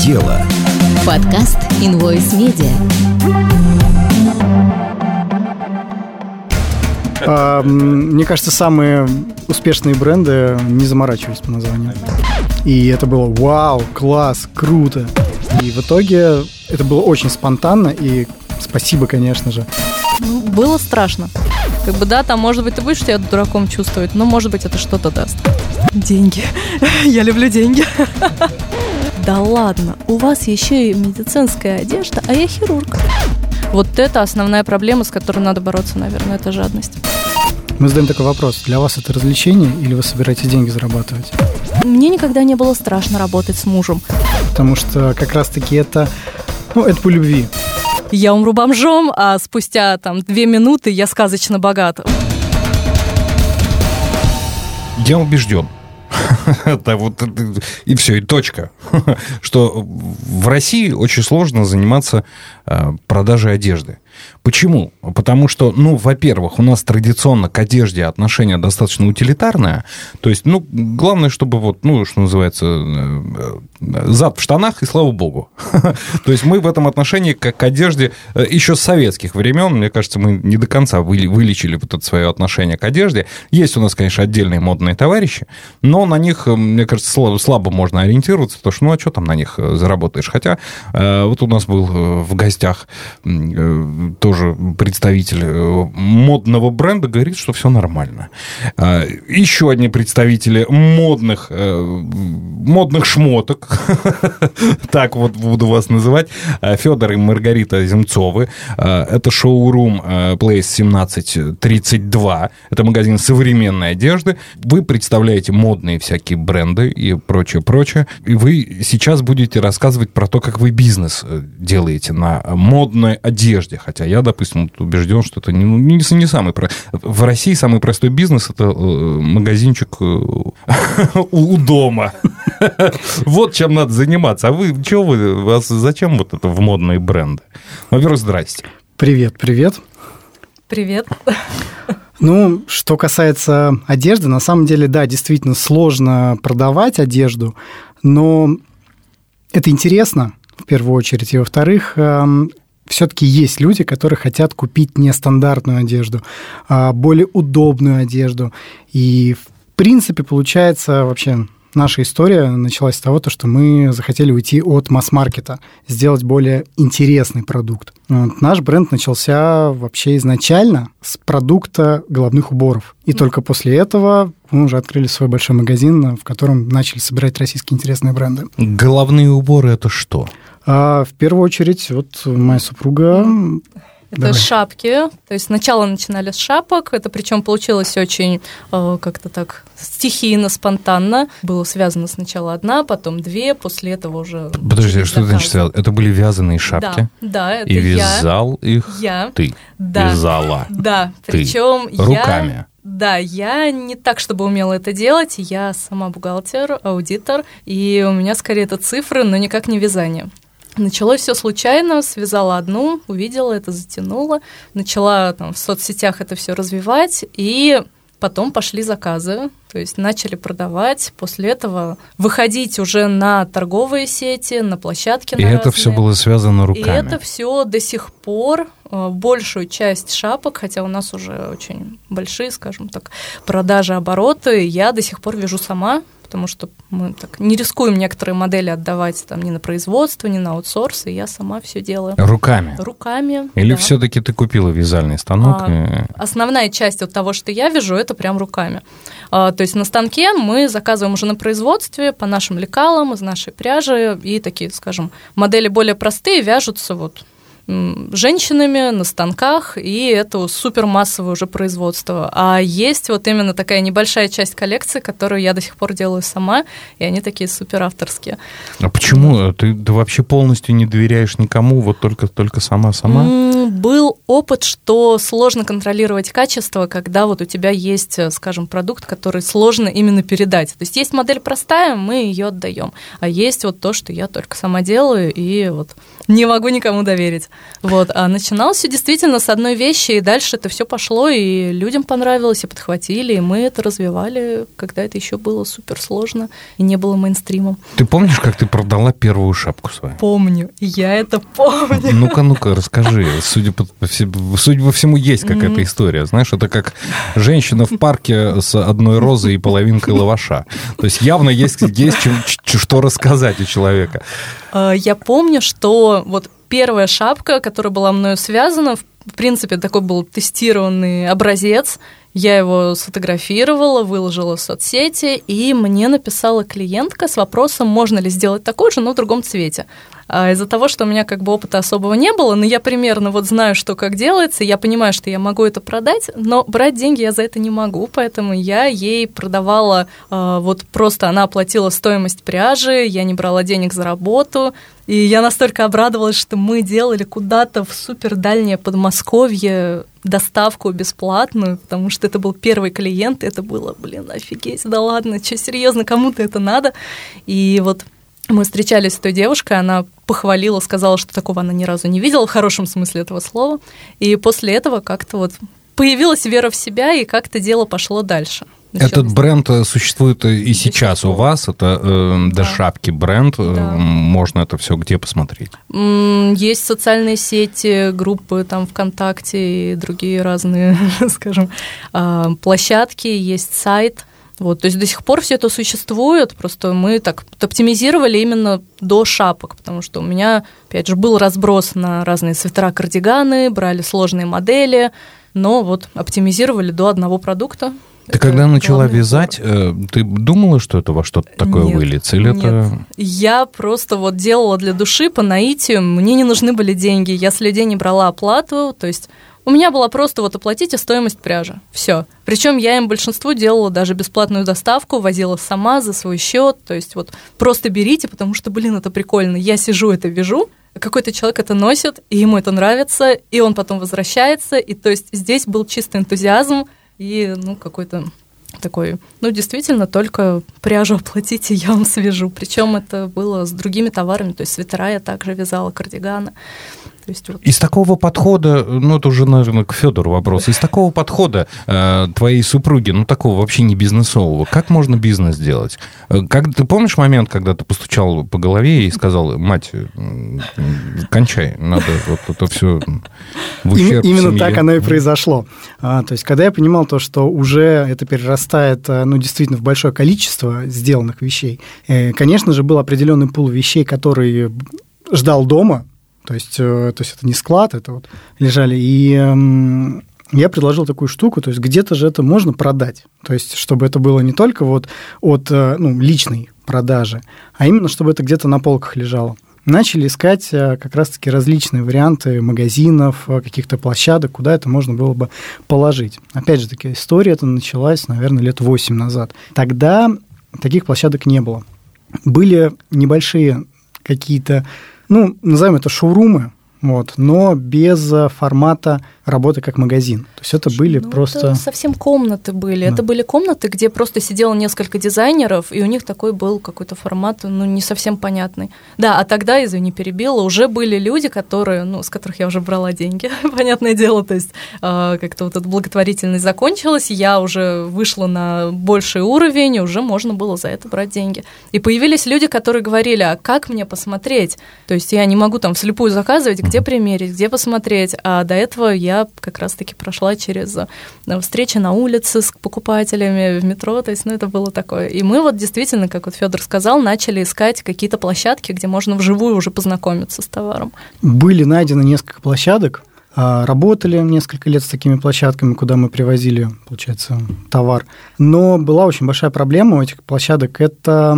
дело. Подкаст Invoice Media. А, мне кажется, самые успешные бренды не заморачивались по названию. И это было вау, класс, круто. И в итоге это было очень спонтанно, и спасибо, конечно же. Было страшно. Как бы, да, там, может быть, ты будешь себя дураком чувствовать, но, может быть, это что-то даст. Деньги. Я люблю деньги. Да ладно, у вас еще и медицинская одежда, а я хирург. Вот это основная проблема, с которой надо бороться, наверное, это жадность. Мы задаем такой вопрос. Для вас это развлечение или вы собираетесь деньги зарабатывать? Мне никогда не было страшно работать с мужем. Потому что как раз-таки это, ну, это по любви. Я умру бомжом, а спустя там две минуты я сказочно богат. Я убежден, это вот, и все, и точка. Что в России очень сложно заниматься э, продажей одежды. Почему? Потому что, ну, во-первых, у нас традиционно к одежде отношение достаточно утилитарное. То есть, ну, главное, чтобы вот, ну, что называется, э, э, зад в штанах, и слава богу. То есть мы в этом отношении как к одежде э, еще с советских времен, мне кажется, мы не до конца вылечили вот это свое отношение к одежде. Есть у нас, конечно, отдельные модные товарищи, но на них, мне кажется, слабо можно ориентироваться, потому что, ну, а что там на них заработаешь? Хотя вот у нас был в гостях тоже представитель э, модного бренда говорит, что все нормально. А, еще одни представители модных, э, модных шмоток, так вот буду вас называть, а, Федор и Маргарита Земцовы. А, это шоурум э, Place 1732. Это магазин современной одежды. Вы представляете модные всякие бренды и прочее, прочее. И вы сейчас будете рассказывать про то, как вы бизнес делаете на модной одежде. Хотя я, допустим, убежден, что это не, ну, не, не самый... В России самый простой бизнес – это э, магазинчик э, у дома. Вот чем надо заниматься. А вы, что вы, вас зачем вот это в модные бренды? Во-первых, здрасте. Привет, привет. Привет. Ну, что касается одежды, на самом деле, да, действительно сложно продавать одежду, но это интересно, в первую очередь. И во-вторых, эм, все-таки есть люди, которые хотят купить нестандартную одежду, а более удобную одежду. И, в принципе, получается вообще наша история началась с того, что мы захотели уйти от масс-маркета, сделать более интересный продукт. Вот. Наш бренд начался вообще изначально с продукта головных уборов. И только после этого мы уже открыли свой большой магазин, в котором начали собирать российские интересные бренды. Головные уборы – это что? А, в первую очередь, вот моя супруга это Давай. шапки. То есть сначала начинали с шапок. Это причем получилось очень э, как-то так стихийно, спонтанно. Было связано сначала одна, потом две, после этого уже... Подожди, что это значит? Это были вязаные шапки? Да, да это И вязал я, их я, ты? Да. Вязала? Да, ты. причем Руками? Я, да, я не так, чтобы умела это делать. Я сама бухгалтер, аудитор, и у меня скорее это цифры, но никак не вязание. Началось все случайно, связала одну, увидела это, затянула, начала там, в соцсетях это все развивать, и потом пошли заказы, то есть начали продавать, после этого выходить уже на торговые сети, на площадки. И на это все было связано руками. И это все до сих пор э, большую часть шапок, хотя у нас уже очень большие, скажем так, продажи, обороты, я до сих пор вяжу сама, потому что мы так не рискуем некоторые модели отдавать там ни на производство, ни на аутсорс, и я сама все делаю. Руками? Руками, Или да. все-таки ты купила вязальный станок? А, и... Основная часть от того, что я вяжу, это прям руками. А, то есть на станке мы заказываем уже на производстве по нашим лекалам, из нашей пряжи, и такие, скажем, модели более простые вяжутся вот женщинами на станках, и это супер массовое уже производство. А есть вот именно такая небольшая часть коллекции, которую я до сих пор делаю сама, и они такие супер авторские. А почему? Ты, ты вообще полностью не доверяешь никому, вот только, только сама-сама? Был опыт, что сложно контролировать качество, когда вот у тебя есть, э, скажем, продукт, который сложно именно передать. То есть есть модель простая, мы ее отдаем, а есть вот то, что я только сама делаю и вот не могу никому доверить. Вот. А начиналось все действительно с одной вещи, и дальше это все пошло, и людям понравилось, и подхватили, и мы это развивали, когда это еще было супер сложно и не было мейнстримом. Ты помнишь, как ты продала первую шапку свою? Помню, я это помню. Ну-ка, ну-ка, расскажи. Судя по, всему, судя по всему, есть какая-то история. Знаешь, это как женщина в парке с одной розой и половинкой лаваша. То есть явно есть, есть чем, что рассказать у человека. А, я помню, что вот первая шапка, которая была мною связана, в принципе, такой был тестированный образец. Я его сфотографировала, выложила в соцсети, и мне написала клиентка с вопросом, можно ли сделать такой же, но в другом цвете. А из-за того, что у меня как бы опыта особого не было, но я примерно вот знаю, что как делается, я понимаю, что я могу это продать, но брать деньги я за это не могу, поэтому я ей продавала, э, вот просто она оплатила стоимость пряжи, я не брала денег за работу, и я настолько обрадовалась, что мы делали куда-то в супер дальнее Подмосковье доставку бесплатную, потому что это был первый клиент, это было, блин, офигеть, да ладно, что, серьезно, кому-то это надо? И вот мы встречались с той девушкой, она похвалила, сказала, что такого она ни разу не видела, в хорошем смысле этого слова. И после этого как-то вот появилась вера в себя, и как-то дело пошло дальше. Началось. Этот бренд э, существует и сейчас у вас. Это э, да. шапки бренд. Э, да. Можно это все где посмотреть? Есть социальные сети, группы там ВКонтакте и другие разные, скажем, а, площадки. Есть сайт вот, то есть до сих пор все это существует, просто мы так оптимизировали именно до шапок, потому что у меня, опять же, был разброс на разные свитера, кардиганы, брали сложные модели, но вот оптимизировали до одного продукта. Ты это когда начала вязать, э, ты думала, что это во что-то такое нет, выльется? Или нет. это... Я просто вот делала для души по наитию, мне не нужны были деньги, я с людей не брала оплату, то есть у меня была просто вот оплатите стоимость пряжи. Все. Причем я им большинству делала даже бесплатную доставку, возила сама за свой счет. То есть вот просто берите, потому что, блин, это прикольно. Я сижу, это вяжу, какой-то человек это носит, и ему это нравится, и он потом возвращается. И то есть здесь был чистый энтузиазм и ну, какой-то такой, ну, действительно, только пряжу оплатите, я вам свяжу. Причем это было с другими товарами, то есть свитера я также вязала, кардиганы есть, вот... Из такого подхода, ну это уже, наверное, к Федору вопрос, из такого подхода э, твоей супруги, ну такого вообще не бизнесового, как можно бизнес делать? Э, как, ты помнишь момент, когда ты постучал по голове и сказал, мать, кончай, надо вот это все в ущерб Именно семье. так оно и произошло. А, то есть, когда я понимал то, что уже это перерастает, э, ну, действительно, в большое количество сделанных вещей, э, конечно же, был определенный пул вещей, который ждал дома, то есть, э, то есть это не склад, это вот лежали. И эм, я предложил такую штуку, то есть где-то же это можно продать. То есть, чтобы это было не только вот от э, ну, личной продажи, а именно, чтобы это где-то на полках лежало. Начали искать э, как раз-таки различные варианты магазинов, каких-то площадок, куда это можно было бы положить. Опять же, такая история это началась, наверное, лет 8 назад. Тогда таких площадок не было. Были небольшие какие-то ну, назовем это шоурумы, вот, но без э, формата работы как магазин. То есть это были ну, просто... Это совсем комнаты были. Да. Это были комнаты, где просто сидело несколько дизайнеров, и у них такой был какой-то формат, ну, не совсем понятный. Да, а тогда, извини, перебила, уже были люди, которые, ну, с которых я уже брала деньги, понятное дело, то есть э, как-то вот эта благотворительность закончилась, я уже вышла на больший уровень, и уже можно было за это брать деньги. И появились люди, которые говорили, а как мне посмотреть? То есть я не могу там вслепую заказывать, где примерить, где посмотреть, а до этого я как раз-таки прошла через э, встречи на улице с покупателями, в метро, то есть, ну, это было такое. И мы вот действительно, как вот Федор сказал, начали искать какие-то площадки, где можно вживую уже познакомиться с товаром. Были найдены несколько площадок, а, Работали несколько лет с такими площадками, куда мы привозили, получается, товар. Но была очень большая проблема у этих площадок – это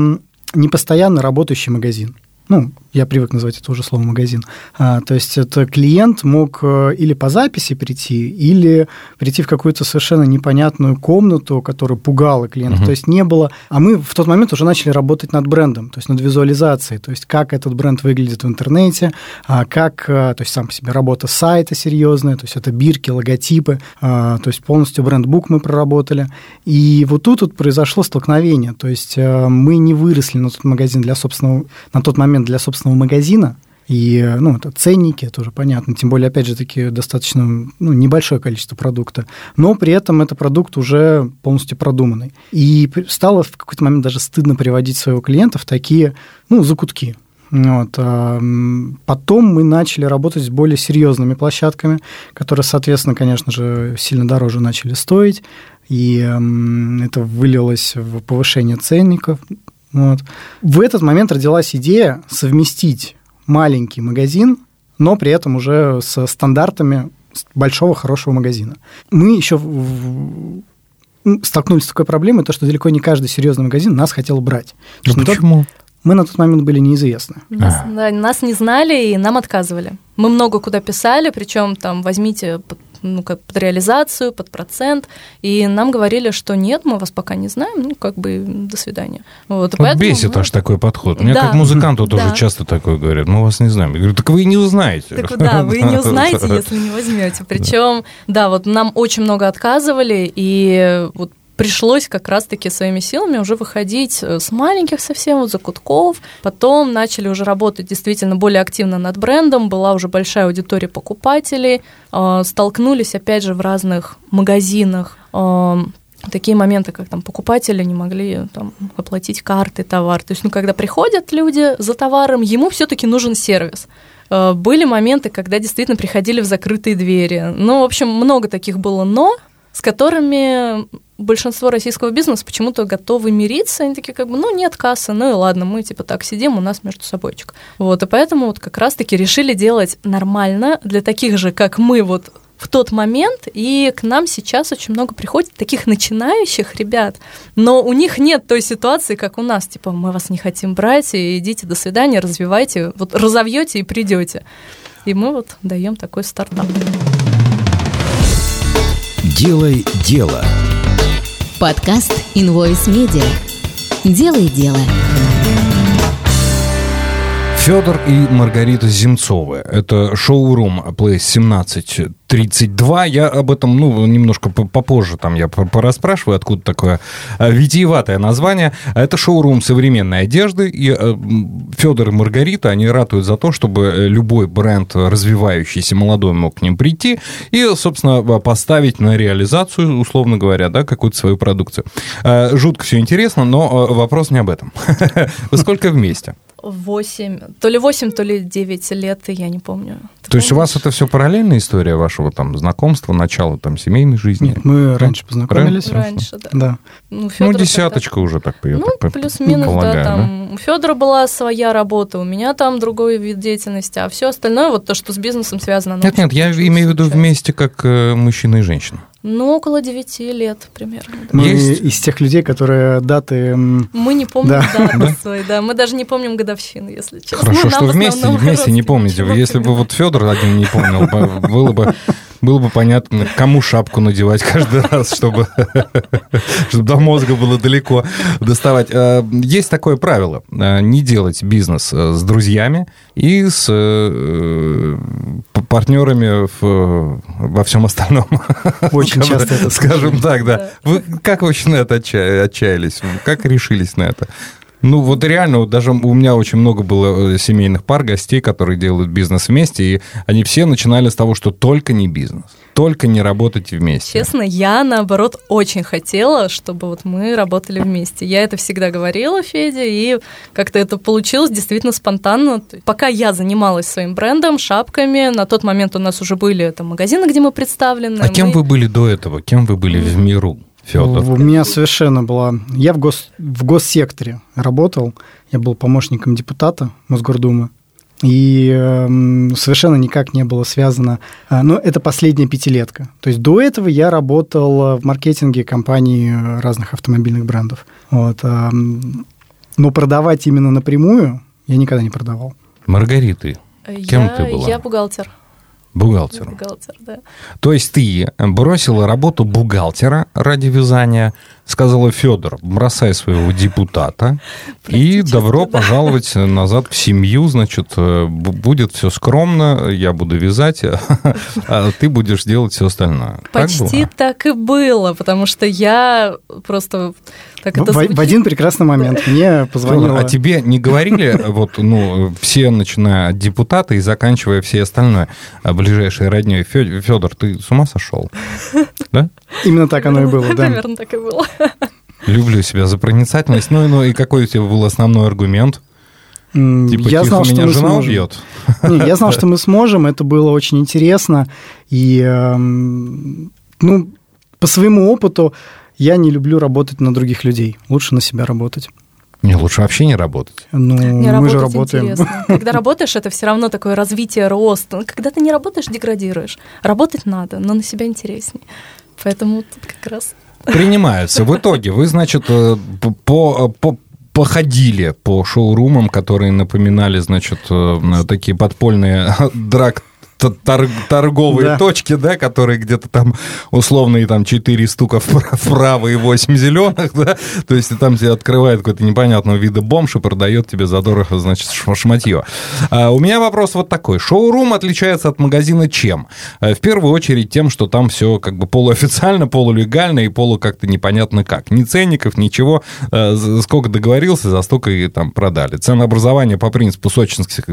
непостоянно работающий магазин. Ну, я привык называть это уже слово магазин. А, то есть это клиент мог э, или по записи прийти, или прийти в какую-то совершенно непонятную комнату, которая пугала клиента. Угу. То есть не было... А мы в тот момент уже начали работать над брендом, то есть над визуализацией, то есть как этот бренд выглядит в интернете, а как, э, то есть сам по себе работа сайта серьезная, то есть это бирки, логотипы, а, то есть полностью брендбук мы проработали. И вот тут вот произошло столкновение, то есть э, мы не выросли на тот магазин для собственного, на тот момент для собственного собственного магазина, и, ну, это ценники, это уже понятно. Тем более, опять же, таки достаточно ну, небольшое количество продукта. Но при этом это продукт уже полностью продуманный. И стало в какой-то момент даже стыдно приводить своего клиента в такие, ну, закутки. Вот. Потом мы начали работать с более серьезными площадками, которые, соответственно, конечно же, сильно дороже начали стоить. И это вылилось в повышение ценников, вот. В этот момент родилась идея совместить маленький магазин, но при этом уже со стандартами большого хорошего магазина. Мы еще столкнулись с такой проблемой, то, что далеко не каждый серьезный магазин нас хотел брать. Ну, почему? Мы на тот момент были неизвестны. Нас, а. да, нас не знали и нам отказывали. Мы много куда писали, причем там возьмите ну, как под реализацию, под процент, и нам говорили, что нет, мы вас пока не знаем, ну, как бы до свидания. Вот, вот бесит мы... аж такой подход. Мне да. как музыканту тоже да. часто такое говорят, мы вас не знаем. Я говорю, так вы и не узнаете. Так да, вы не узнаете, если не возьмете. Причем, да, вот нам очень много отказывали, и вот пришлось как раз-таки своими силами уже выходить э, с маленьких совсем вот закутков. Потом начали уже работать действительно более активно над брендом, была уже большая аудитория покупателей, э, столкнулись опять же в разных магазинах э, такие моменты, как там покупатели не могли там, оплатить карты, товар. То есть, ну, когда приходят люди за товаром, ему все-таки нужен сервис. Были моменты, когда действительно приходили в закрытые двери. Ну, в общем, много таких было но, с которыми большинство российского бизнеса почему-то готовы мириться, они такие как бы, ну, нет кассы, ну и ладно, мы типа так сидим, у нас между собойчик. Вот, и поэтому вот как раз-таки решили делать нормально для таких же, как мы, вот в тот момент, и к нам сейчас очень много приходит таких начинающих ребят, но у них нет той ситуации, как у нас, типа, мы вас не хотим брать, и идите, до свидания, развивайте, вот разовьете и придете. И мы вот даем такой стартап. Делай дело. Подкаст Invoice Media. Делай дело. Федор и Маргарита Земцовы. Это шоурум Place 1732. Я об этом, ну, немножко попозже там я пораспрашиваю, откуда такое а, витиеватое название. Это шоурум современной одежды. И э, Федор и Маргарита, они ратуют за то, чтобы любой бренд, развивающийся молодой, мог к ним прийти и, собственно, поставить на реализацию, условно говоря, да, какую-то свою продукцию. Э, жутко все интересно, но э, вопрос не об этом. Вы сколько вместе? 8, то ли 8, то ли 9 лет, я не помню. Ты то помнишь? есть у вас это все параллельная история вашего там знакомства, начала там семейной жизни? Нет, мы раньше познакомились. Раньше, да. да. Ну, ну десяточка уже так, я Ну, плюс-минус, да, там. Да? У Федора была своя работа, у меня там другой вид деятельности, а все остальное, вот то, что с бизнесом связано. Нет, нет, я имею в виду вместе как э, мужчина и женщина. Ну, около 9 лет примерно. Да. Мы Есть? из тех людей, которые даты... Мы не помним да. даты свои, да. Мы даже не помним годовщины, если честно. Хорошо, ну, что вместе, вместе не помните. Если бы вот Федор один не помнил, было бы было бы понятно, кому шапку надевать каждый раз, чтобы, чтобы до мозга было далеко доставать. Э, есть такое правило. Э, не делать бизнес э, с друзьями и с партнерами в, во всем остальном. Очень часто это Скажем так, да. Вы как очень на это отчаялись? Как решились на это? Ну, вот реально, вот даже у меня очень много было э, семейных пар, гостей, которые делают бизнес вместе, и они все начинали с того, что только не бизнес, только не работать вместе. Честно, я, наоборот, очень хотела, чтобы вот мы работали вместе. Я это всегда говорила Феде, и как-то это получилось действительно спонтанно. Пока я занималась своим брендом, шапками, на тот момент у нас уже были там магазины, где мы представлены. А мы... кем вы были до этого? Кем вы были в миру? Федор? У меня совершенно была... Я в, гос... в госсекторе работал, я был помощником депутата Мосгордумы, и э, совершенно никак не было связано... Э, но это последняя пятилетка. То есть до этого я работал в маркетинге компаний разных автомобильных брендов. Вот, э, но продавать именно напрямую я никогда не продавал. Маргариты, кем я, ты была? Я бухгалтер. Бухгалтером. Бухгалтер, да. То есть ты бросила работу бухгалтера ради вязания, сказала Федор, бросай своего депутата и добро да. пожаловать назад в семью, значит, э, будет все скромно, я буду вязать, а ты будешь делать все остальное. Почти так, так и было, потому что я просто так это в, в один прекрасный момент мне позвонила... А тебе не говорили, вот, ну, все, начиная от депутата и заканчивая все остальное, а ближайшей родней, Федор, ты с ума сошел? Да? Именно так оно и было, да. Примерно так и было. Люблю себя за проницательность. Ну, ну и какой у тебя был основной аргумент? Типа, я знал, что мы сможем. убьет. Не, я знал, что мы сможем, это было очень интересно. И, эм, ну, по своему опыту я не люблю работать на других людей. Лучше на себя работать. Не, лучше вообще не работать. Ну, не мы же работаем. Интересно. Когда работаешь, это все равно такое развитие, рост. Когда ты не работаешь, деградируешь. Работать надо, но на себя интереснее. Поэтому тут как раз... Принимаются. В итоге вы, значит, э, по, по, походили по шоурумам, которые напоминали, значит, э, такие подпольные драг тор торговые да. точки, да, которые где-то там условные там 4 стука вправо и 8 зеленых, да, то есть там тебе открывает какой-то непонятного вида бомж и продает тебе задорого, значит, шматье. А у меня вопрос вот такой. Шоурум отличается от магазина чем? Э, в первую очередь тем, что там все как бы полуофициально, полулегально и полу как-то непонятно как. Ни ценников, ничего. Э, сколько договорился, за столько и там продали. Ценообразование по принципу сочинских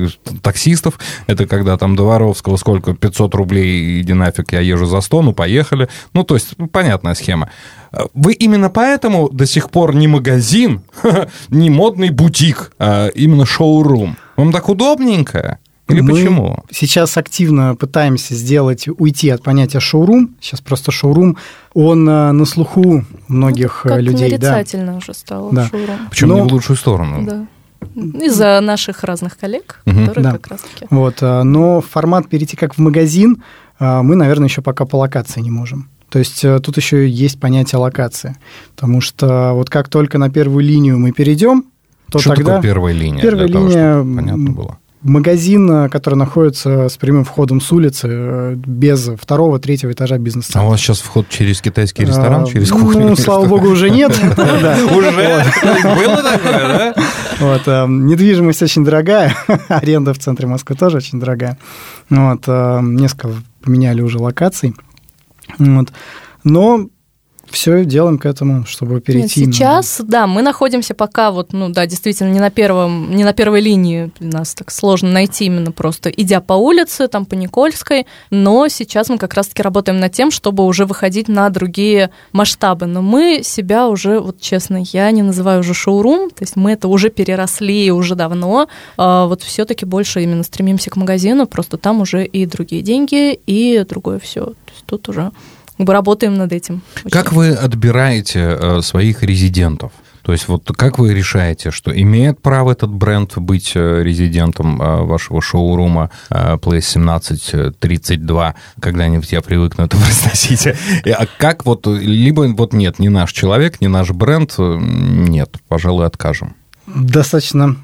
таксистов. Это когда там до Воровского сколько, 500 рублей, иди нафиг, я езжу за 100, ну, поехали. Ну, то есть, понятная схема. Вы именно поэтому до сих пор не магазин, не модный бутик, а именно шоурум. Вам так удобненько? Или Мы почему? Сейчас активно пытаемся сделать, уйти от понятия шоурум. Сейчас просто шоурум, он э, на слуху многих ну, как людей. нарицательно да. уже стало да. шоурум. Причем Но... не в лучшую сторону. Да. Из-за наших разных коллег, угу. которые да. как раз-таки... Вот, а, но формат перейти как в магазин а, мы, наверное, еще пока по локации не можем. То есть э, тут еще есть понятие локации. Потому что вот как только на первую линию мы перейдем, то Что тогда... такое первая линия? Первая линия... Того, понятно было магазин, э, который находится с прямым входом с улицы, э, без второго, третьего этажа бизнеса. А у вас сейчас вход через китайский ресторан, а, через кухню? Ну, слава богу, уже нет. Уже? Было такое, да? Вот, э, недвижимость очень дорогая, аренда в центре Москвы тоже очень дорогая. Вот, несколько поменяли уже локаций. Вот. Но все делаем к этому, чтобы перейти. Нет, сейчас, да, мы находимся пока вот, ну да, действительно, не на первом, не на первой линии, нас так сложно найти именно просто, идя по улице, там по Никольской, но сейчас мы как раз-таки работаем над тем, чтобы уже выходить на другие масштабы. Но мы себя уже, вот честно, я не называю уже шоурум, то есть мы это уже переросли уже давно, а вот все-таки больше именно стремимся к магазину, просто там уже и другие деньги, и другое все. То есть тут уже бы работаем над этим. Как вы отбираете э, своих резидентов? То есть вот как вы решаете, что имеет право этот бренд быть э, резидентом э, вашего шоурума Place 1732, когда-нибудь я привыкну это произносить. А как вот, либо вот нет, не наш человек, не наш бренд, нет, пожалуй, откажем. Достаточно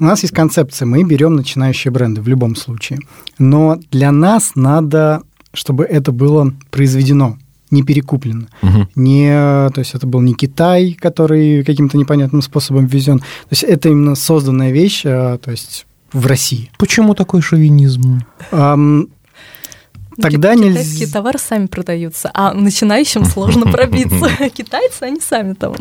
у нас есть концепция, мы берем начинающие бренды в любом случае. Но для нас надо чтобы это было произведено, не перекуплено. Угу. Не, то есть это был не Китай, который каким-то непонятным способом ввезен. То есть это именно созданная вещь, а, то есть в России. Почему такой шовинизм? Um, Тогда Китайские нельзя... товары сами продаются, а начинающим сложно пробиться. Китайцы, они сами там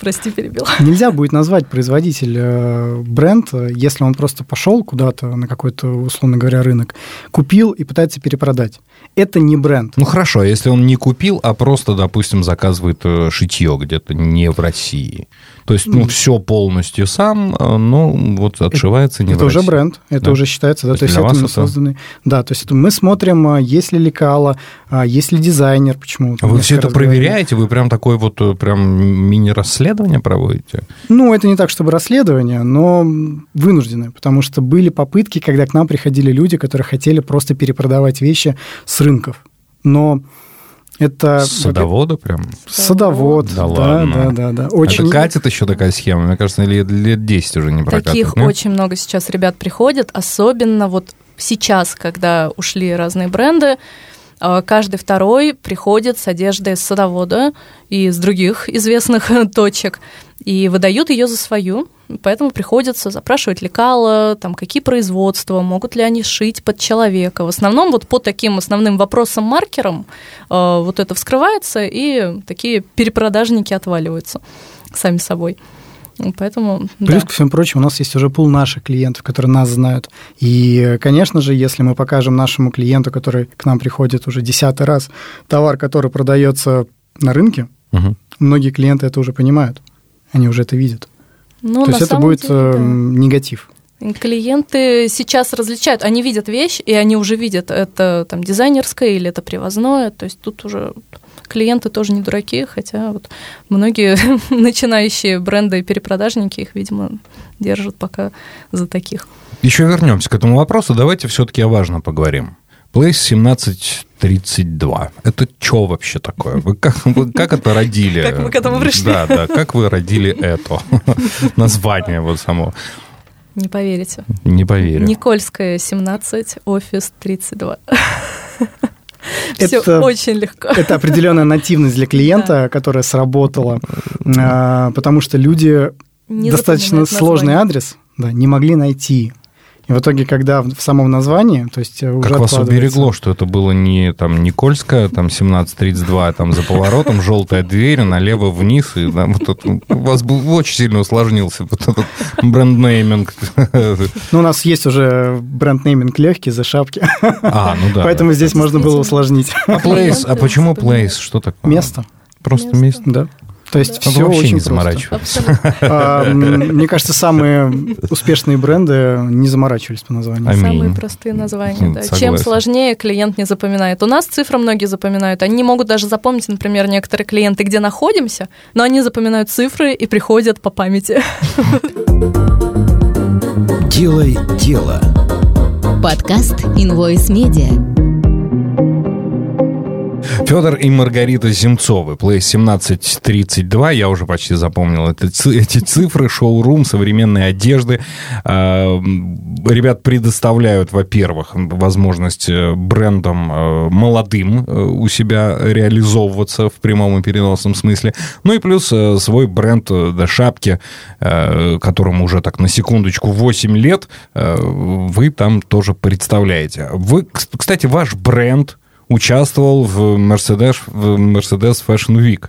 Прости, перебил. Нельзя будет назвать производитель э, бренд, если он просто пошел куда-то на какой-то, условно говоря, рынок, купил и пытается перепродать. Это не бренд. Ну хорошо, а если он не купил, а просто, допустим, заказывает э, шитье где-то не в России. То есть, ну, все полностью сам, э, но вот отшивается не это в уже бренд, это да? уже считается, да, то, то есть, это мы созданы. Да, то есть это мы смотрим, а, есть ли лекала, а, есть ли дизайнер, почему. Вы все это проверяете, вы прям такой вот э, прям мини-расследование проводите? Ну, это не так, чтобы расследование, но вынуждены, потому что были попытки, когда к нам приходили люди, которые хотели просто перепродавать вещи с рынков. Но Это садовода прям? Садовод, да, да, да, да, да. Очень... Это катит еще такая схема, мне кажется, лет, лет 10 уже не прокатывает. Таких нет? очень много сейчас ребят приходят, особенно вот сейчас, когда ушли разные бренды, а, каждый второй приходит с одеждой садовода и из других известных точек и выдают ее за свою, поэтому приходится запрашивать лекала, там, какие производства, могут ли они шить под человека. В основном вот по таким основным вопросам-маркерам э, вот это вскрывается, и такие перепродажники отваливаются сами собой. Поэтому, Плюс да. ко всему прочему, у нас есть уже пул наших клиентов, которые нас знают. И, конечно же, если мы покажем нашему клиенту, который к нам приходит уже десятый раз, товар, который продается на рынке, угу. многие клиенты это уже понимают. Они уже это видят. Ну, То есть это будет деле, да. негатив. Клиенты сейчас различают, они видят вещь, и они уже видят, это там дизайнерское или это привозное, то есть тут уже клиенты тоже не дураки, хотя вот многие начинающие бренды и перепродажники их, видимо, держат пока за таких. Еще вернемся к этому вопросу, давайте все-таки о важном поговорим. Place 1732. Это что вообще такое? Вы как, вы как это родили? Как мы к этому пришли? Да, да. Как вы родили это? Название вот само. Не поверите. Не поверю. Никольская, 17, офис 32. Все это, очень легко. Это определенная нативность для клиента, да. которая сработала, а, потому что люди не достаточно сложный адрес да, не могли найти. И в итоге, когда в самом названии, то есть уже Как вас уберегло, что это было не там Никольская, там 1732, а там за поворотом желтая дверь, налево вниз, и там, вот это, у вас был, очень сильно усложнился вот этот бренд-нейминг. Ну, у нас есть уже бренд-нейминг легкий за шапки. А, ну да. Поэтому здесь можно было усложнить. А place, а почему place? Что такое? Место. Просто место? Да. То есть да. все вообще очень не заморачивались. А, мне кажется, самые успешные бренды не заморачивались по названию. Аминь. Самые простые названия. Да. Чем сложнее, клиент не запоминает. У нас цифры многие запоминают. Они не могут даже запомнить, например, некоторые клиенты, где находимся, но они запоминают цифры и приходят по памяти. Делай дело. Подкаст Invoice Media. Федор и Маргарита Земцовы, Place 1732, я уже почти запомнил это, эти цифры, шоурум современной одежды. А, ребят предоставляют, во-первых, возможность э, брендам э, молодым э, у себя реализовываться в прямом и переносном смысле. Ну и плюс свой бренд до шапки, которому уже так на секундочку 8 лет, вы там тоже представляете. Вы, кстати, ваш бренд участвовал в Mercedes, в Mercedes Fashion Week.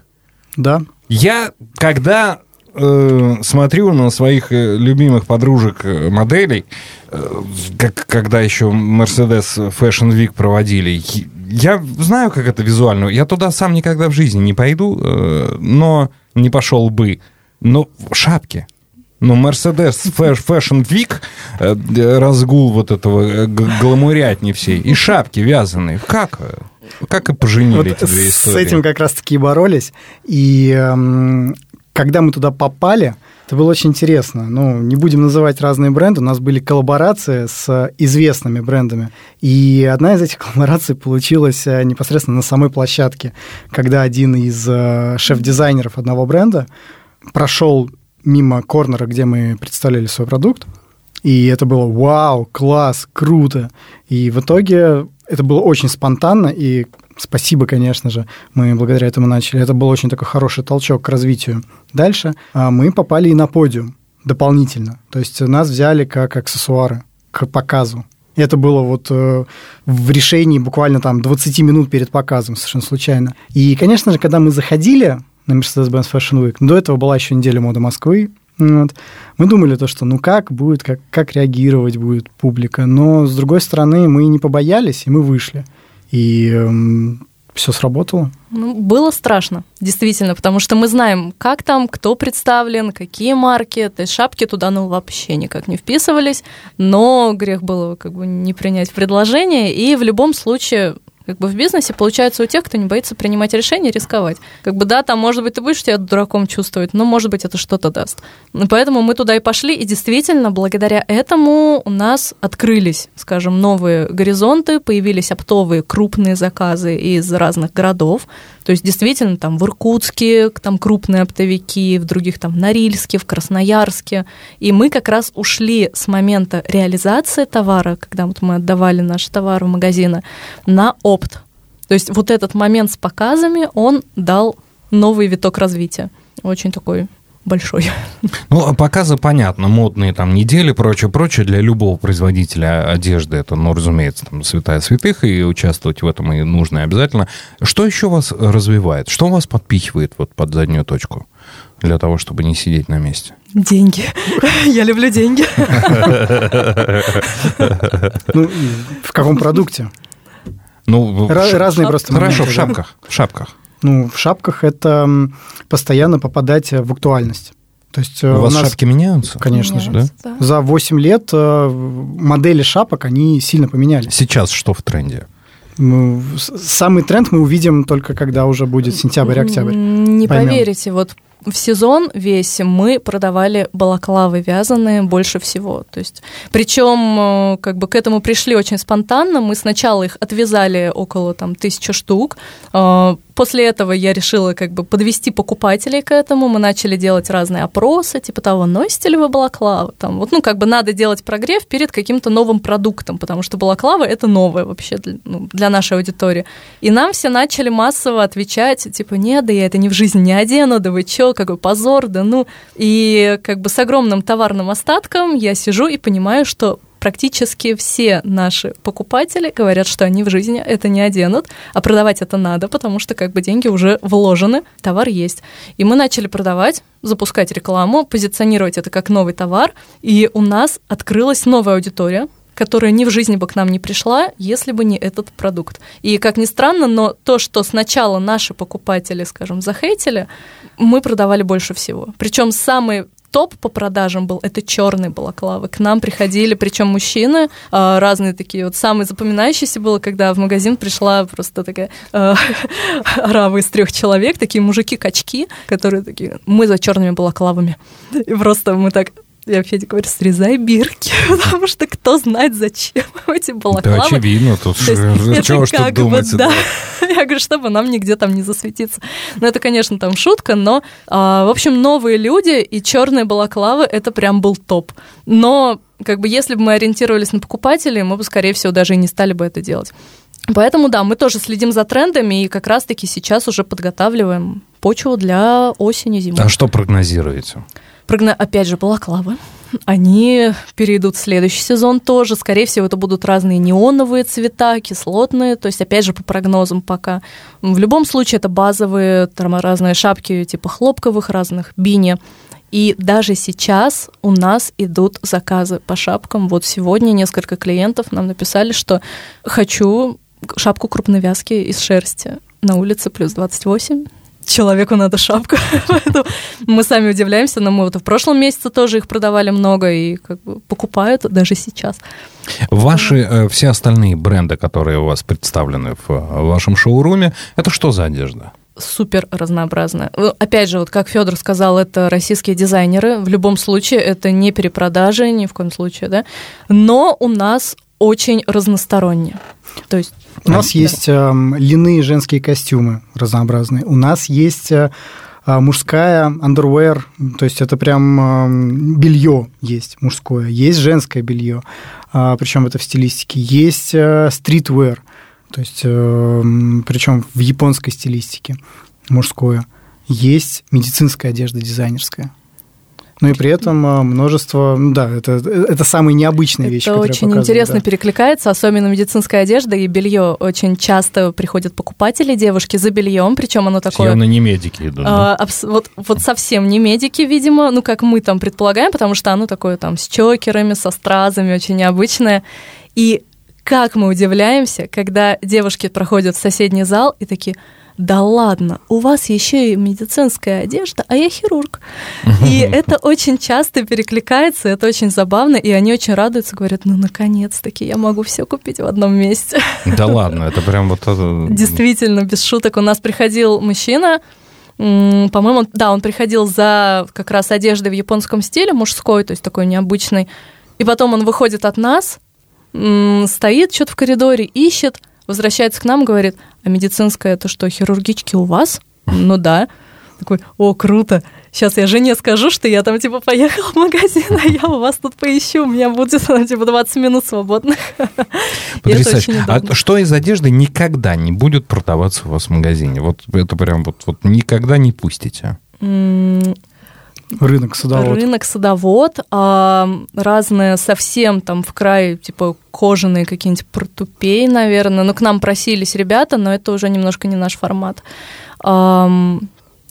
Да. Я, когда э, смотрю на своих э, любимых подружек э, моделей, э, как, когда еще Mercedes Fashion Week проводили, я знаю, как это визуально. Я туда сам никогда в жизни не пойду, э, но не пошел бы. Но в шапке. Ну, Мерседес Fashion Week, э, разгул вот этого э, гламурятни всей, и шапки вязаные. Как? Как и поженили вот эти две истории? С этим как раз-таки боролись. И эм, когда мы туда попали, это было очень интересно. Ну, не будем называть разные бренды, у нас были коллаборации с известными брендами. И одна из этих коллабораций получилась э, непосредственно на самой площадке, когда один из шеф-дизайнеров одного бренда прошел мимо корнера, где мы представляли свой продукт, и это было вау, класс, круто. И в итоге это было очень спонтанно, и спасибо, конечно же, мы благодаря этому начали. Это был очень такой хороший толчок к развитию. Дальше а мы попали и на подиум дополнительно. То есть нас взяли как аксессуары к показу. Это было вот э, в решении буквально там 20 минут перед показом, совершенно случайно. И, конечно же, когда мы заходили на Mercedes-Benz Fashion Week. До этого была еще неделя моды Москвы. Вот. Мы думали то, что ну как будет, как, как реагировать будет публика. Но, с другой стороны, мы не побоялись, и мы вышли. И эм, все сработало. Ну, было страшно, действительно, потому что мы знаем, как там, кто представлен, какие марки. То есть шапки туда ну, вообще никак не вписывались, но грех было как бы не принять предложение. И в любом случае Как бы в бизнесе получается у тех, кто не боится принимать решения, рисковать. Как бы да, там, может быть, ты будешь себя дураком чувствовать, но, может быть, это что-то даст. Поэтому мы туда и пошли, и действительно, благодаря этому у нас открылись, скажем, новые горизонты, появились оптовые крупные заказы из разных городов. То есть действительно там в Иркутске там крупные оптовики, в других там Норильске, в Красноярске. И мы как раз ушли с момента реализации товара, когда вот мы отдавали наш товар в магазины, на опт. То есть вот этот момент с показами, он дал новый виток развития. Очень такой большой. Ну, а показы, понятно, модные там недели, прочее, прочее, для любого производителя одежды это, ну, разумеется, там, святая святых, и участвовать в этом и нужно и обязательно. Что еще вас развивает? Что вас подпихивает вот под заднюю точку для того, чтобы не сидеть на месте? Деньги. Я люблю деньги. Ну, в каком продукте? Ну, разные просто. Хорошо, в шапках. В шапках. Ну, в шапках это постоянно попадать в актуальность. То есть э, у, у вас нас, шапки меняются? Конечно меняются, же. Да? За 8 лет э, модели шапок, они сильно поменялись. Сейчас что в тренде? Самый тренд мы увидим только когда уже будет сентябрь-октябрь. Не Поймем. поверите, вот в сезон весь мы продавали балаклавы вязаные больше всего. То есть, причем э, как бы к этому пришли очень спонтанно. Мы сначала их отвязали около там тысячи штук, После этого я решила как бы подвести покупателей к этому. Мы начали делать разные опросы, типа того, носите ли вы балаклавы? Там, вот, ну, как бы надо делать прогрев перед каким-то новым продуктом, потому что балаклава – это новое вообще для, ну, для нашей аудитории. И нам все начали массово отвечать, типа, нет, да я это ни в жизни не одену, да вы чё, какой позор, да ну. И как бы с огромным товарным остатком я сижу и понимаю, что практически все наши покупатели говорят, что они в жизни это не оденут, а продавать это надо, потому что как бы деньги уже вложены, товар есть. И мы начали продавать, запускать рекламу, позиционировать это как новый товар, и у нас открылась новая аудитория, которая ни в жизни бы к нам не пришла, если бы не этот продукт. И как ни странно, но то, что сначала наши покупатели, скажем, захейтили, мы продавали больше всего. Причем самые топ по продажам был, это черные балаклавы. К нам приходили, причем мужчины, а, разные такие. Вот самый запоминающийся было, когда в магазин пришла просто такая э, арава из трех человек, такие мужики-качки, которые такие, мы за черными балаклавами. И просто мы так я Феде говорю, срезай бирки, потому что кто знает, зачем эти балаклавы. Да, очевидно, тут чего что думать. Да. Я говорю, чтобы нам нигде там не засветиться. Ну, это, конечно, там шутка, но, а, в общем, новые люди и черные балаклавы, это прям был топ. Но, как бы, если бы мы ориентировались на покупателей, мы бы, скорее всего, даже и не стали бы это делать. Поэтому, да, мы тоже следим за трендами и как раз-таки сейчас уже подготавливаем почву для осени, зимы. А что прогнозируете? Прогно... Опять же, балаклавы. Они перейдут в следующий сезон тоже. Скорее всего, это будут разные неоновые цвета, кислотные. То есть, опять же, по прогнозам пока. В любом случае, это базовые там, разные шапки типа хлопковых разных, бини. И даже сейчас у нас идут заказы по шапкам. Вот сегодня несколько клиентов нам написали, что хочу шапку крупной вязки из шерсти на улице плюс 28 человеку надо шапка. Поэтому мы сами удивляемся, но мы вот в прошлом месяце тоже их продавали много и как бы покупают даже сейчас. Ваши э, все остальные бренды, которые у вас представлены в, в вашем шоуруме, это что за одежда? супер разнообразная. Опять же, вот как Федор сказал, это российские дизайнеры. В любом случае, это не перепродажи, ни в коем случае, да. Но у нас очень разносторонне. То есть у нас есть э, льняные женские костюмы разнообразные. У нас есть э, а, мужская underwear, то есть это прям э, белье есть мужское, есть женское белье, э, причем это в стилистике, есть э, streetwear, то есть э, причем в японской стилистике мужское, есть медицинская одежда дизайнерская. Но и при этом а, множество, ну да, это, это самые необычные это вещи, Это очень интересно да. перекликается, особенно медицинская одежда и белье. Очень часто приходят покупатели, девушки, за бельем, причем оно такое... Явно не медики идут. А, да? вот, вот совсем не медики, видимо, ну как мы там предполагаем, потому что оно такое там с чокерами, со стразами, очень необычное. И как мы удивляемся, когда девушки проходят в соседний зал и такие, да ладно, у вас еще и медицинская одежда, а я хирург. И это очень часто перекликается, это очень забавно, и они очень радуются, говорят, ну, наконец-таки я могу все купить в одном месте. Да ладно, это прям вот... Это... Действительно, без шуток. У нас приходил мужчина, по-моему, да, он приходил за как раз одеждой в японском стиле, мужской, то есть такой необычный. И потом он выходит от нас, стоит что-то в коридоре, ищет, возвращается к нам, говорит, а медицинская это что, хирургички у вас? Ну да. Такой, о, круто. Сейчас я жене скажу, что я там, типа, поехал в магазин, а я у вас тут поищу, у меня будет, там, типа, 20 минут свободных. Потрясающе. А что из одежды никогда не будет продаваться у вас в магазине? Вот это прям вот, вот никогда не пустите. Рынок садовод. Рынок садовод, а, разные совсем там в край, типа кожаные какие-нибудь протупей, наверное. Ну, к нам просились ребята, но это уже немножко не наш формат. А,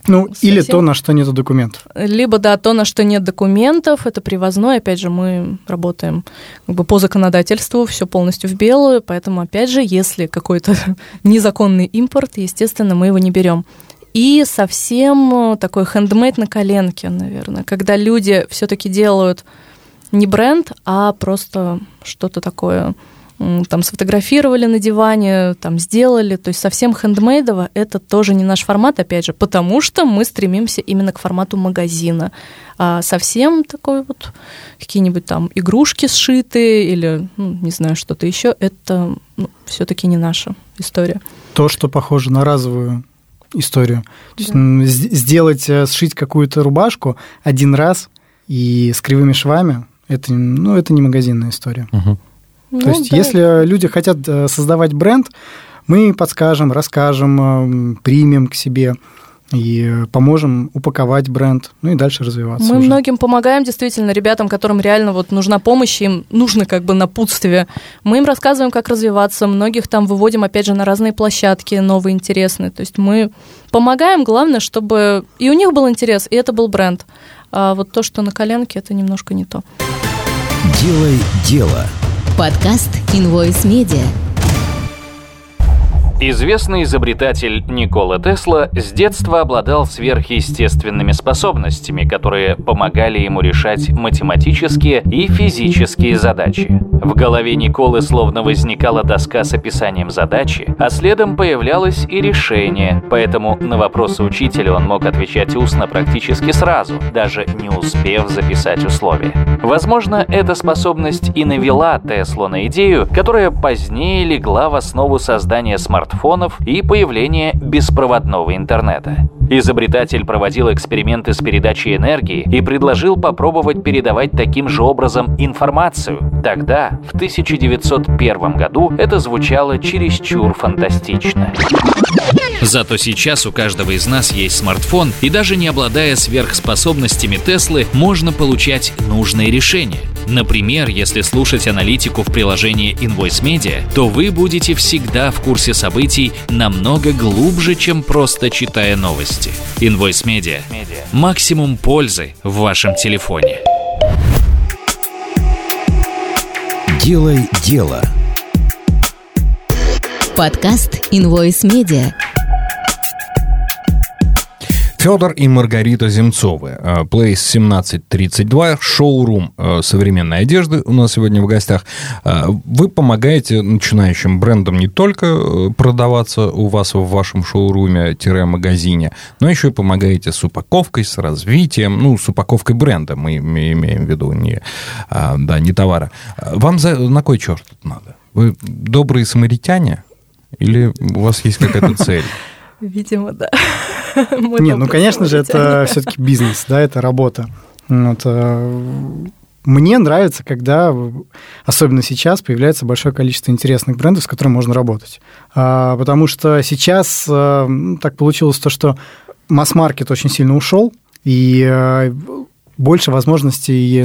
ну, совсем... или то, на что нет документов. Либо, да, то, на что нет документов, это привозной. Опять же, мы работаем как бы по законодательству, все полностью в белую, поэтому, опять же, если какой-то незаконный импорт, естественно, мы его не берем и совсем э, такой хендмейд на коленке, наверное, когда люди все-таки делают не бренд, а просто что-то такое там сфотографировали на диване, там сделали, то есть совсем хендмейдово, это тоже не наш формат, опять же, потому что мы стремимся именно к формату магазина. А совсем такой вот какие-нибудь там игрушки сшитые или, ну, не знаю, что-то еще, это ну, все-таки не наша история. То, что похоже на разовую историю. То да. есть сделать, э, сшить какую-то рубашку один раз и с кривыми швами, это, ну, это не магазинная история. Угу. Ну, То есть, да. если люди хотят э, создавать бренд, мы подскажем, расскажем, э, примем к себе и поможем упаковать бренд, ну и дальше развиваться. Мы уже. многим помогаем, действительно, ребятам, которым реально вот нужна помощь, им нужно как бы напутствие. Мы им рассказываем, как развиваться, многих там выводим, опять же, на разные площадки новые, интересные. То есть мы помогаем, главное, чтобы и у них был интерес, и это был бренд. А вот то, что на коленке, это немножко не то. Делай дело. Подкаст Invoice Media. Известный изобретатель Никола Тесла с детства обладал сверхъестественными способностями, которые помогали ему решать математические и физические задачи. В голове Николы словно возникала доска с описанием задачи, а следом появлялось и решение, поэтому на вопросы учителя он мог отвечать устно практически сразу, даже не успев записать условия. Возможно, эта способность и навела Теслу на идею, которая позднее легла в основу создания смартфона смартфонов и появление беспроводного интернета. Изобретатель проводил эксперименты с передачей энергии и предложил попробовать передавать таким же образом информацию. Тогда, в 1901 году, это звучало чересчур фантастично. Зато сейчас у каждого из нас есть смартфон, и даже не обладая сверхспособностями Теслы, можно получать нужные решения. Например, если слушать аналитику в приложении Invoice Media, то вы будете всегда в курсе событий намного глубже, чем просто читая новости. Invoice Media. Максимум пользы в вашем телефоне. Делай дело. Подкаст Invoice Media. Федор и Маргарита Земцовы. Э, Place 1732, шоурум э, современной одежды у нас сегодня в гостях. Э, вы помогаете начинающим брендам не только продаваться у вас в вашем шоуруме-магазине, но еще и помогаете с упаковкой, с развитием, ну, с упаковкой бренда, мы имеем в виду, не, да, не товара. Вам за, на кой черт надо? Вы добрые самаритяне? Или у вас есть какая-то цель? Видимо, да. Не, ну, конечно же, это все-таки бизнес, да, это работа. Вот, э, мне нравится, когда, особенно сейчас, появляется большое количество интересных брендов, с которыми можно работать. А, потому что сейчас э, так получилось то, что масс-маркет очень сильно ушел, и э, больше возможностей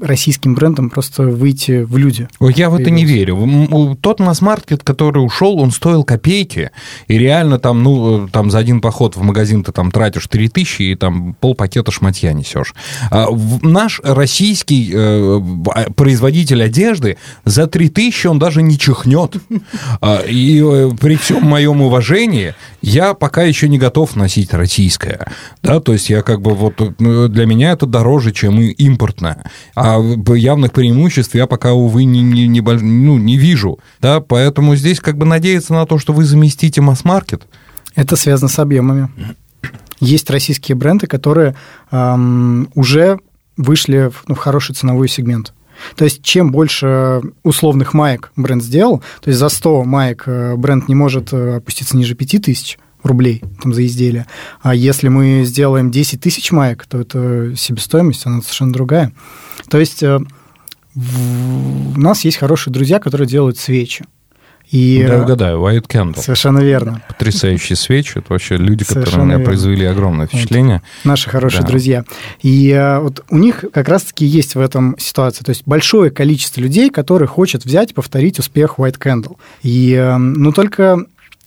российским брендам просто выйти в люди. Ой, я в это не верю. Тот масс-маркет, который ушел, он стоил копейки, и реально там, ну, там за один поход в магазин ты там тратишь 3 тысячи, и там пол пакета шматья несешь. А наш российский э, а, производитель одежды за 3 тысячи он даже не чихнет. А, и э, при всем моем уважении я пока еще не готов носить российское. Да, то есть я как бы вот э, для меня это дорого дороже, чем и импортная. А явных преимуществ я пока, увы, не, не, не, ну, не вижу. Да? Поэтому здесь как бы надеяться на то, что вы заместите масс-маркет. Это связано с объемами. Есть российские бренды, которые эм, уже вышли в, ну, в хороший ценовой сегмент. То есть, чем больше условных маек бренд сделал, то есть за 100 маек э, бренд не может э, опуститься ниже 5000, рублей там, за изделие. А если мы сделаем 10 тысяч маек, то это себестоимость, она совершенно другая. То есть э, у нас есть хорошие друзья, которые делают свечи. И... Да, угадаю, White Candle. Совершенно верно. Потрясающие свечи. Это вообще люди, Совершенно которые на меня верно. произвели огромное впечатление. Вот. Наши хорошие да. друзья. И э, вот у них как раз-таки есть в этом ситуация. То есть большое количество людей, которые хочет взять и повторить успех White Candle. И, э, ну, только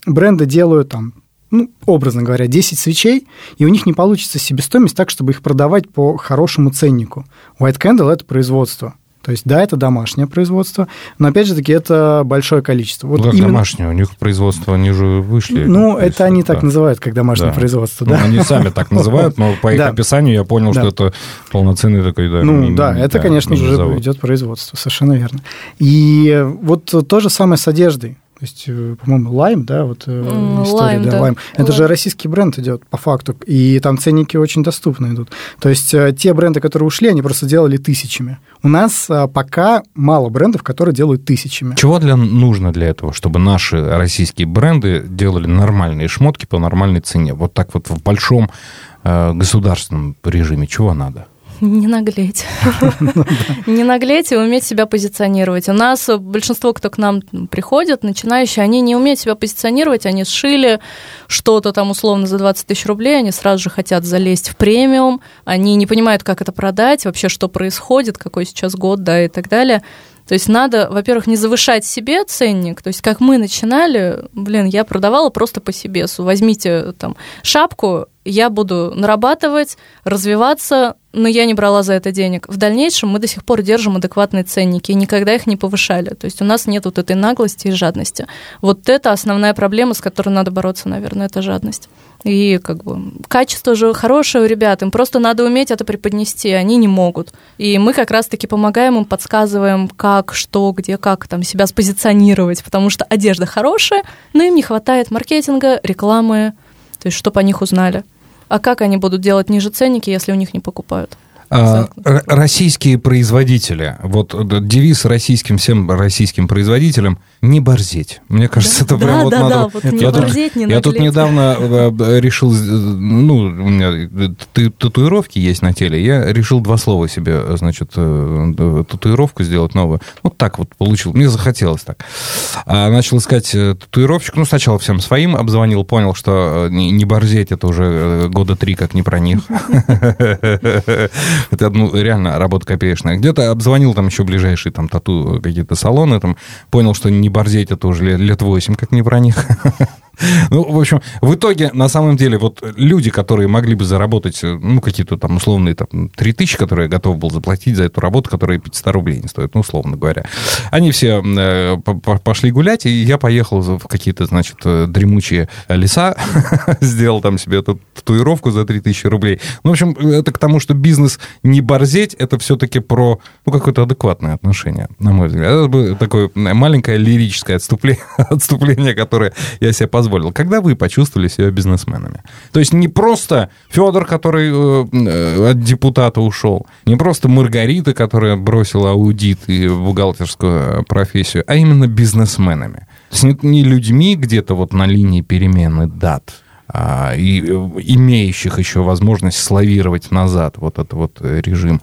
бренды делают там ну, образно говоря, 10 свечей, и у них не получится себестоимость так, чтобы их продавать по хорошему ценнику. White Candle – это производство. То есть, да, это домашнее производство, но, опять же таки, это большое количество. Вот как именно... домашнее? У них производство, они же вышли. Ну, это они да. так называют, как домашнее да. производство, ну, да. Ну, они сами так называют, но по их описанию я понял, что это полноценный такой, да. Ну, да, это, конечно же, идет производство, совершенно верно. И вот то же самое с одеждой. То есть, э, по-моему, Лайм, да, вот mm, история, Lime, да, Лайм. Это Lime. же российский бренд идет по факту, и там ценники очень доступны идут. То есть э, те бренды, которые ушли, они просто делали тысячами. У нас пока мало брендов, которые делают тысячами. Чего для, нужно для этого, чтобы наши российские бренды делали нормальные шмотки по нормальной цене? Вот так вот в большом э, государственном режиме чего надо? Не наглеть. Не наглеть и уметь себя позиционировать. У нас большинство, кто к нам приходит, начинающие, они не умеют себя позиционировать, они сшили что-то там условно за 20 тысяч рублей, они сразу же хотят залезть в премиум, они не понимают, как это продать, вообще что происходит, какой сейчас год, да, и так далее. То есть надо, во-первых, не завышать себе ценник. То есть как мы начинали, блин, я продавала просто по себе. Возьмите там шапку, я буду нарабатывать, развиваться, но я не брала за это денег. В дальнейшем мы до сих пор держим адекватные ценники и никогда их не повышали. То есть у нас нет вот этой наглости и жадности. Вот это основная проблема, с которой надо бороться, наверное, это жадность. И как бы качество же хорошее у ребят, им просто надо уметь это преподнести, они не могут. И мы как раз-таки помогаем им, подсказываем, как, что, где, как там себя спозиционировать, потому что одежда хорошая, но им не хватает маркетинга, рекламы, то есть чтобы о них узнали. А как они будут делать ниже ценники, если у них не покупают? А, российские производители, вот девиз российским всем российским производителям не борзеть. Мне кажется, да, это прям да, вот да, надо. Да, вот не я, борзеть, тут, не я тут недавно э, решил, ну, у меня татуировки есть на теле, я решил два слова себе, значит, э, татуировку сделать новую. Вот так вот получил, мне захотелось так. А начал искать э, татуировщик, ну, сначала всем своим обзвонил, понял, что не, не борзеть, это уже года три как не про них. Это, ну, реально работа копеечная. Где-то обзвонил там еще ближайшие там тату какие-то салоны, там понял, что не борзеть это уже лет 8, как не про них. Ну, в общем, в итоге, на самом деле, вот люди, которые могли бы заработать, ну, какие-то там условные там 3 тысячи, которые я готов был заплатить за эту работу, которая 500 рублей не стоит, ну, условно говоря, они все э, пошли гулять, и я поехал в какие-то, значит, э, дремучие леса, сделал там себе эту татуировку за 3 тысячи рублей. Ну, в общем, это к тому, что бизнес не борзеть, это все-таки про, ну, какое-то адекватное отношение, на мой взгляд. Это такое маленькое лирическое отступление, отступление которое я себе позволил позволил. Когда вы почувствовали себя бизнесменами? То есть не просто Федор, который э, э, от депутата ушел, не просто Маргарита, которая бросила аудит и бухгалтерскую профессию, а именно бизнесменами. То есть не, людьми где-то вот на линии перемены дат, а, и э, имеющих еще возможность славировать назад вот этот вот режим,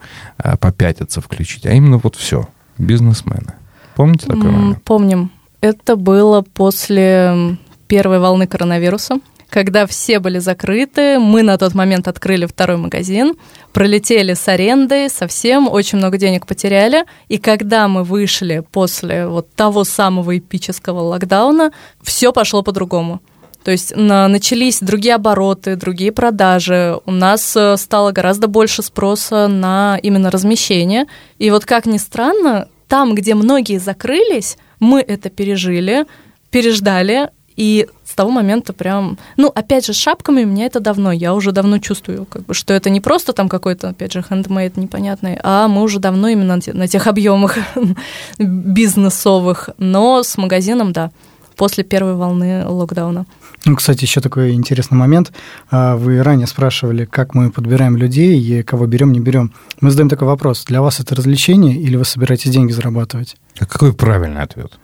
попятиться, включить, а именно вот все, бизнесмены. Помните такое? Помним. Это было после первой волны коронавируса, когда все были закрыты, мы на тот момент открыли второй магазин, пролетели с арендой, совсем очень много денег потеряли. И когда мы вышли после вот того самого эпического локдауна, все пошло по-другому. То есть на, начались другие обороты, другие продажи. У нас э, стало гораздо больше спроса на именно размещение. И вот как ни странно, там, где многие закрылись, мы это пережили, переждали, и с того момента прям... Ну, опять же, с шапками у меня это давно. Я уже давно чувствую, как бы, что это не просто там какой-то, опять же, хендмейд непонятный, а мы уже давно именно на тех объемах бизнесовых. Но с магазином, да, после первой волны локдауна. Ну, кстати, еще такой интересный момент. А, вы ранее спрашивали, как мы подбираем людей и кого берем, не берем. Мы задаем такой вопрос. Для вас это развлечение или вы собираетесь деньги зарабатывать? А какой правильный ответ?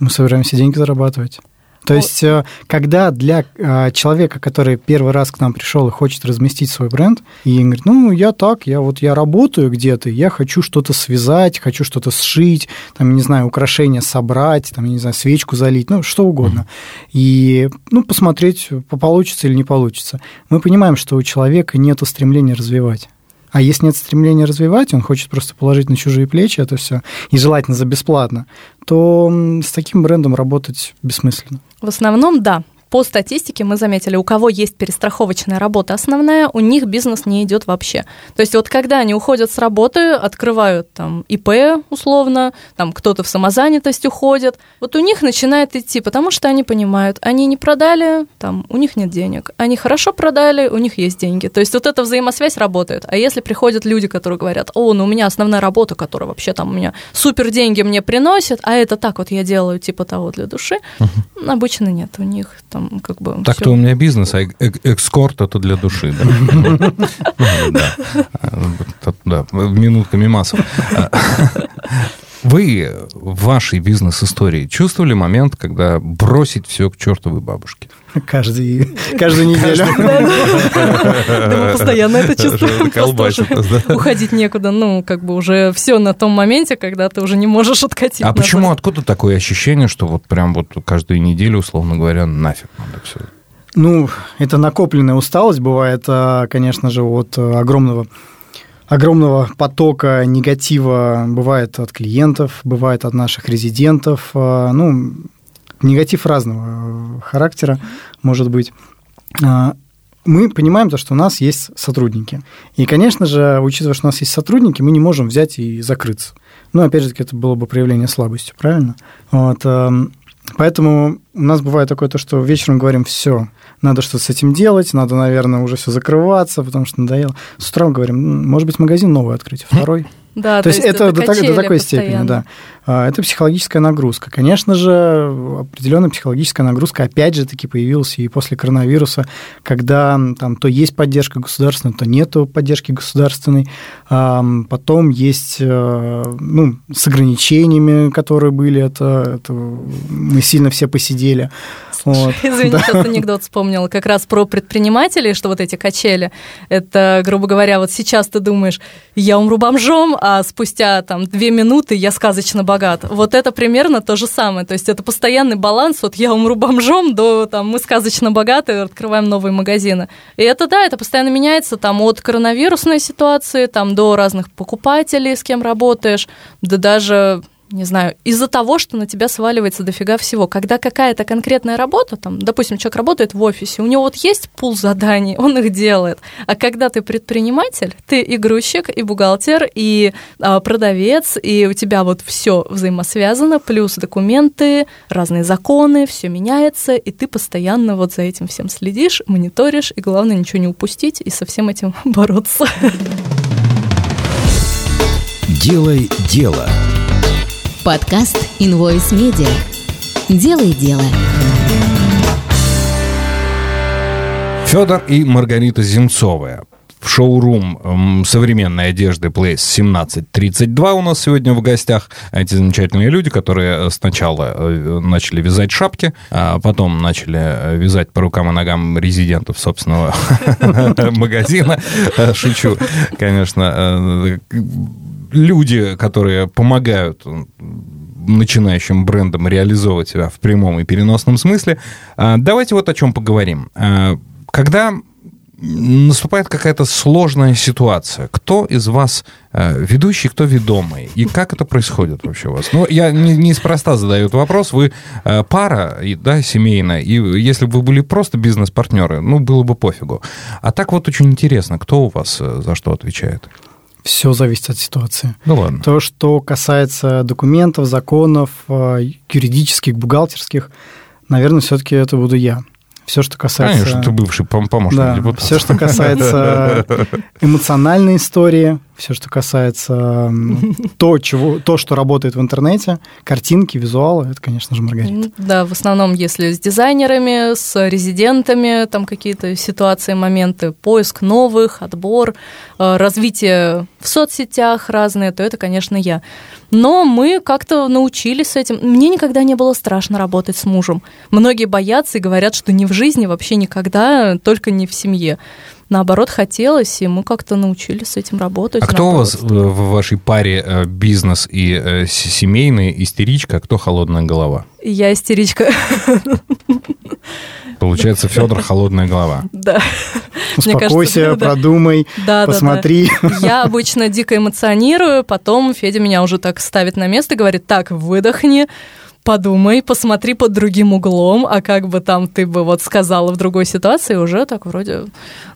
Мы собираемся деньги зарабатывать. То есть, э, когда для э, человека, который первый раз к нам пришел и хочет разместить свой бренд, и говорит, ну, я так, я вот я работаю где-то, я хочу что-то связать, хочу что-то сшить, там, не знаю, украшения собрать, там, не знаю, свечку залить, ну, что угодно. И, ну, посмотреть, получится или не получится. Мы понимаем, что у человека нет стремления развивать. А если нет стремления развивать, он хочет просто положить на чужие плечи это все, и желательно за бесплатно, то с таким брендом работать бессмысленно. В основном, да по статистике мы заметили, у кого есть перестраховочная работа основная, у них бизнес не идет вообще. То есть вот когда они уходят с работы, открывают там ИП условно, там кто-то в самозанятость уходит, вот у них начинает идти, потому что они понимают, они не продали, там у них нет денег, они хорошо продали, у них есть деньги. То есть вот эта взаимосвязь работает. А если приходят люди, которые говорят, о, ну у меня основная работа, которая вообще там у меня супер деньги мне приносит, а это так вот я делаю типа того для души, uh-huh. обычно нет, у них там как бы... Так-то у меня бизнес, а экскорт это для души, да. Минутками массов. Вы в вашей бизнес-истории чувствовали момент, когда бросить все к чертовой бабушке? Каждый, каждую неделю. Да мы постоянно это чувствуем. Уходить некуда. Ну, как бы уже все на том моменте, когда ты уже не можешь откатить. А почему, откуда такое ощущение, что вот прям вот каждую неделю, условно говоря, нафиг надо все? Ну, это накопленная усталость бывает, а, конечно же, от огромного огромного потока негатива бывает от клиентов, бывает от наших резидентов. А, ну, негатив разного характера может быть. А, мы понимаем то, что у нас есть сотрудники. И, конечно же, учитывая, что у нас есть сотрудники, мы не можем взять и закрыться. Ну, опять же, это было бы проявление слабости, правильно? Вот, поэтому у нас бывает такое то, что вечером говорим, все, надо что-то с этим делать, надо, наверное, уже все закрываться, потому что надоело. С утра мы говорим, может быть, магазин новый открыть, второй. Да, то, то есть, это, это до, до такой постоянно. степени, да. А, это психологическая нагрузка. Конечно же, определенная психологическая нагрузка опять же таки появилась и после коронавируса, когда там то есть поддержка государственная, то нету поддержки государственной. Потом есть э, ну, с ограничениями, которые были, это, это мы сильно все посидели. Вот. Извини, да. сейчас анекдот вспомнила как раз про предпринимателей, что вот эти качели, это, грубо говоря, вот сейчас ты думаешь, я умру бомжом, а спустя там две минуты я сказочно богат. Вот это примерно то же самое. То есть это постоянный баланс от я умру бомжом до там мы сказочно богаты, открываем новые магазины. И это да, это постоянно меняется там от коронавирусной ситуации там до разных покупателей, с кем работаешь, да даже не знаю, из-за того, что на тебя сваливается дофига всего. Когда какая-то конкретная работа, там, допустим, человек работает в офисе, у него вот есть пул заданий, он их делает. А когда ты предприниматель, ты и грузчик, и бухгалтер, и а, продавец, и у тебя вот все взаимосвязано, плюс документы, разные законы, все меняется, и ты постоянно вот за этим всем следишь, мониторишь, и главное ничего не упустить и со всем этим бороться. Делай дело. Подкаст Invoice Media. Делай дело. Федор и Маргарита Земцовая. В шоурум современной одежды Place 1732 у нас сегодня в гостях. Эти замечательные люди, которые сначала э, начали вязать шапки, а потом начали вязать по рукам и ногам резидентов собственного магазина. Шучу, конечно э, люди, которые помогают начинающим брендом реализовывать себя в прямом и переносном смысле. А, давайте вот о чем поговорим. А, когда наступает какая-то сложная ситуация. Кто из вас э, ведущий, кто ведомый? И как это происходит вообще у вас? Ну, я не, неспроста задаю этот вопрос. Вы пара, да, семейная, и если бы вы были просто бизнес-партнеры, ну, было бы пофигу. А так вот очень интересно, кто у вас э, за что отвечает? Все зависит от ситуации. Ну ладно. То, что касается документов, законов, юридических, бухгалтерских, наверное, все-таки это буду я. Все, что касается... Конечно, ты бывший помощник да, депутата. Все, что касается эмоциональной истории, все, что касается то, чего, то, что работает в интернете, картинки, визуалы, это, конечно же, Маргарита. Да, в основном, если с дизайнерами, с резидентами, там какие-то ситуации, моменты, поиск новых, отбор, э, развитие в соцсетях разные, то это, конечно, я. Но мы как-то научились с этим. Мне никогда не было страшно работать с мужем. Многие боятся и говорят, что не в жизни, вообще никогда, только не в семье наоборот, хотелось, и мы как-то научились с этим работать. А кто у вас в вашей паре э, бизнес и э, семейный истеричка, а кто холодная голова? Я истеричка. Получается, Федор холодная голова. Да. Успокойся, кажется, продумай, да, посмотри. Да, да. Я обычно дико эмоционирую, потом Федя меня уже так ставит на место, говорит, так, выдохни, подумай, посмотри под другим углом, а как бы там ты бы вот сказала в другой ситуации, уже так вроде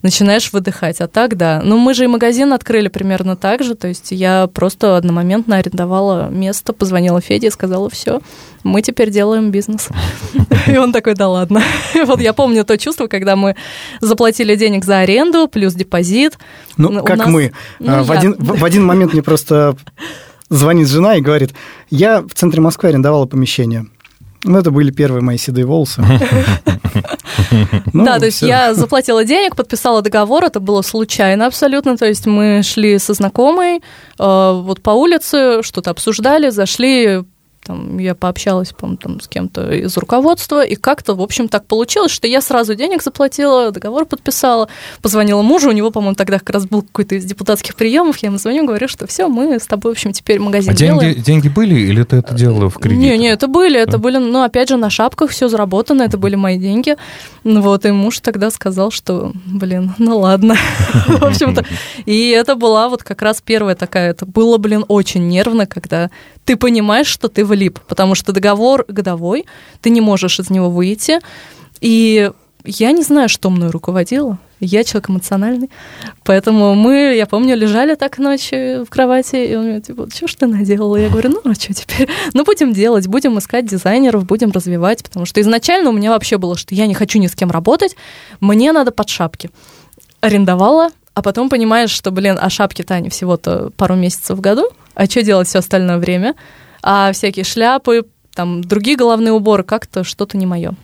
начинаешь выдыхать. А так, да. Ну, мы же и магазин открыли примерно так же, то есть я просто одномоментно арендовала место, позвонила Феде и сказала, все, мы теперь делаем бизнес. И он такой, да ладно. Вот я помню то чувство, когда мы заплатили денег за аренду, плюс депозит. Ну, как мы. Ну, в один момент мне просто звонит жена и говорит, я в центре Москвы арендовала помещение. Ну, это были первые мои седые волосы. Ну, да, то есть я заплатила денег, подписала договор, это было случайно абсолютно, то есть мы шли со знакомой э, вот по улице, что-то обсуждали, зашли там, я пообщалась, по там, с кем-то из руководства, и как-то, в общем, так получилось, что я сразу денег заплатила, договор подписала, позвонила мужу, у него, по-моему, тогда как раз был какой-то из депутатских приемов, я ему звоню, говорю, что все, мы с тобой, в общем, теперь магазин а делаем. деньги, деньги были, или ты это делала в кредит? Не, не, это были, это были, ну, опять же, на шапках все заработано, это были мои деньги, вот, и муж тогда сказал, что, блин, ну ладно, в общем-то, и это была вот как раз первая такая, это было, блин, очень нервно, когда ты понимаешь, что ты влип, потому что договор годовой, ты не можешь из него выйти. И я не знаю, что мной руководило. Я человек эмоциональный. Поэтому мы, я помню, лежали так ночью в кровати, и он мне типа, что ж ты наделала? Я говорю, ну, а что теперь? Ну, будем делать, будем искать дизайнеров, будем развивать, потому что изначально у меня вообще было, что я не хочу ни с кем работать, мне надо под шапки. Арендовала, а потом понимаешь, что, блин, а шапки-то они всего-то пару месяцев в году, а что делать все остальное время? А всякие шляпы, там, другие головные уборы, как-то что-то не мое.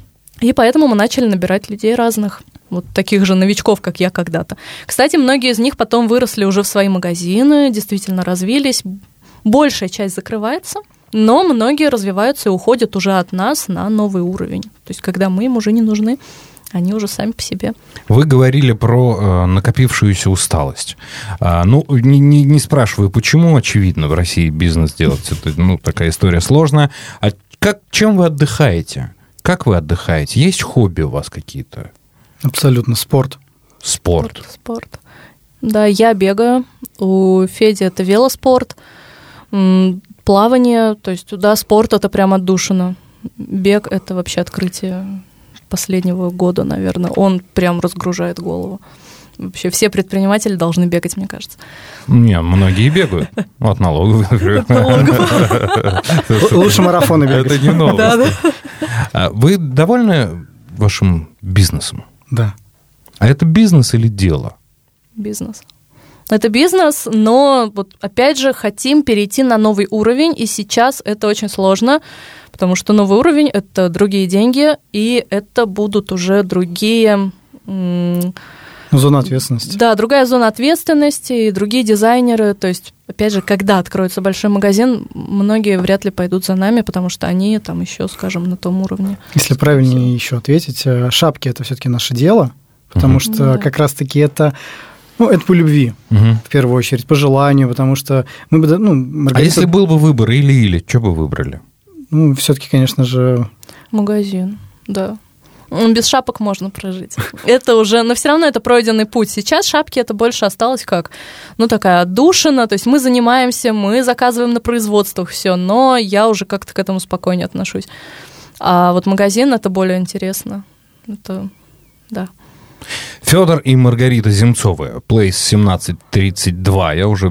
И поэтому мы начали набирать людей разных, вот таких же новичков, как я когда-то. Кстати, многие из них потом выросли уже в свои магазины, действительно развились. Большая часть закрывается, но многие развиваются и уходят уже от нас на новый уровень. То есть, когда мы им уже не нужны они уже сами по себе. Вы говорили про э, накопившуюся усталость. А, ну, не, не, не спрашиваю, почему, очевидно, в России бизнес делать, это ну, такая история сложная. А как, чем вы отдыхаете? Как вы отдыхаете? Есть хобби у вас какие-то? Абсолютно, спорт. Спорт. Спорт. спорт. Да, я бегаю. У Феди это велоспорт, плавание, то есть, да, спорт это прям отдушина. Бег это вообще открытие последнего года, наверное. Он прям разгружает голову. Вообще все предприниматели должны бегать, мне кажется. Не, многие бегают. От налоговых. Лучше марафоны бегать. Это не новость. А вы довольны вашим бизнесом? Да. А это бизнес или дело? Бизнес. Это бизнес, но вот опять же хотим перейти на новый уровень, и сейчас это очень сложно, потому что новый уровень — это другие деньги, и это будут уже другие... Зона ответственности. Да, другая зона ответственности и другие дизайнеры. То есть, опять же, когда откроется большой магазин, многие вряд ли пойдут за нами, потому что они там еще, скажем, на том уровне. Если правильнее еще ответить, э, шапки это все-таки наше дело, потому что да. как раз-таки это ну, это по любви, угу. в первую очередь, по желанию, потому что мы бы... Ну, Маргарита... А если был бы выбор или-или, что бы выбрали? Ну, все-таки, конечно же... Магазин, да. Без шапок можно прожить. Это уже, но все равно это пройденный путь. Сейчас шапки это больше осталось как, ну, такая отдушина. То есть мы занимаемся, мы заказываем на производствах все, но я уже как-то к этому спокойнее отношусь. А вот магазин это более интересно. Это, да. Федор и Маргарита Земцовы, Place 1732. Я уже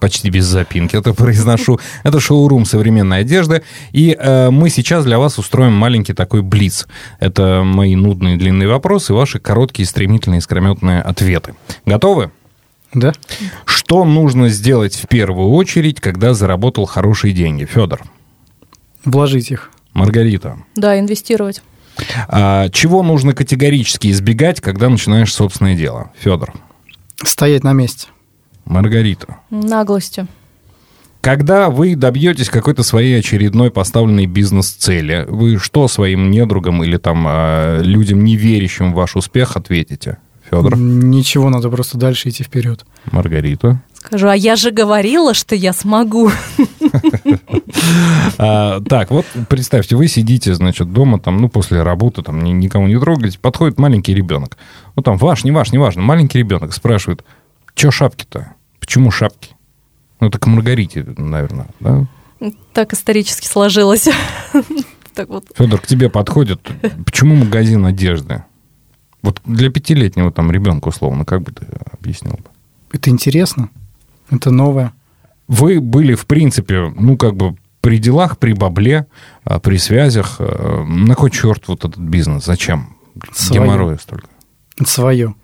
почти без запинки это произношу. Это шоурум современной одежды. И э, мы сейчас для вас устроим маленький такой блиц. Это мои нудные длинные вопросы и ваши короткие, стремительные, искрометные ответы. Готовы? Да. Что нужно сделать в первую очередь, когда заработал хорошие деньги? Федор. Вложить их. Маргарита. Да, инвестировать. А, чего нужно категорически избегать, когда начинаешь собственное дело? Федор. Стоять на месте. Маргарита. Наглости. Когда вы добьетесь какой-то своей очередной поставленной бизнес-цели, вы что своим недругам или там а, людям, не верящим в ваш успех, ответите? Федор? Ничего, надо просто дальше идти вперед. Маргарита? Скажу, а я же говорила, что я смогу. А, так, вот представьте, вы сидите, значит, дома, там, ну, после работы, там, никому не трогаете, подходит маленький ребенок. Ну, там, ваш, не ваш, не важно, маленький ребенок спрашивает, что шапки-то? Почему шапки? Ну, это к Маргарите, наверное, да? Так исторически сложилось. вот. Федор, к тебе подходит, почему магазин одежды? Вот для пятилетнего там ребенка, условно, как бы ты объяснил бы? Это интересно, это новое. Вы были, в принципе, ну, как бы при делах, при бабле, а, при связях. Э, на кой черт вот этот бизнес? Зачем? Свое. Геморроя столько. Свое.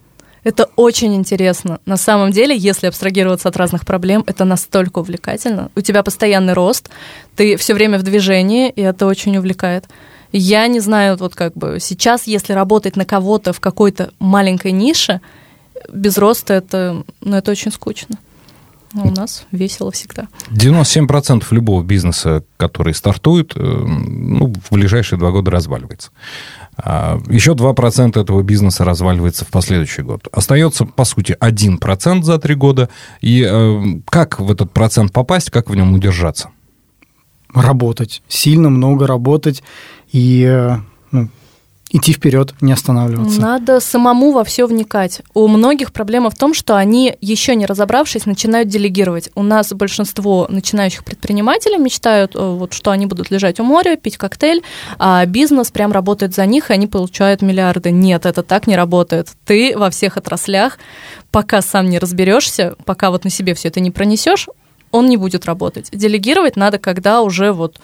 Это очень интересно. На самом деле, если абстрагироваться от разных проблем, это настолько увлекательно. У тебя постоянный рост, ты все время в движении, и это очень увлекает. Я не знаю, вот как бы сейчас, если работать на кого-то в какой-то маленькой нише, без роста это, ну, это очень скучно. У нас весело всегда. 97% любого бизнеса, который стартует, э, ну, в ближайшие два года разваливается. А еще 2% этого бизнеса разваливается в последующий год. Остается, по сути, 1% за три года. И э, как в этот процент попасть, как в нем удержаться? Работать. Сильно много работать. И э, ну, идти вперед, не останавливаться. Надо самому во все вникать. У многих проблема в том, что они, еще не разобравшись, начинают делегировать. У нас большинство начинающих предпринимателей мечтают, э, вот, что они будут лежать у моря, пить коктейль, а бизнес прям работает за них, и они получают миллиарды. Нет, это так не работает. Ты во всех отраслях, пока сам не разберешься, пока вот на себе все это не пронесешь, он не будет работать. Делегировать надо, когда уже вот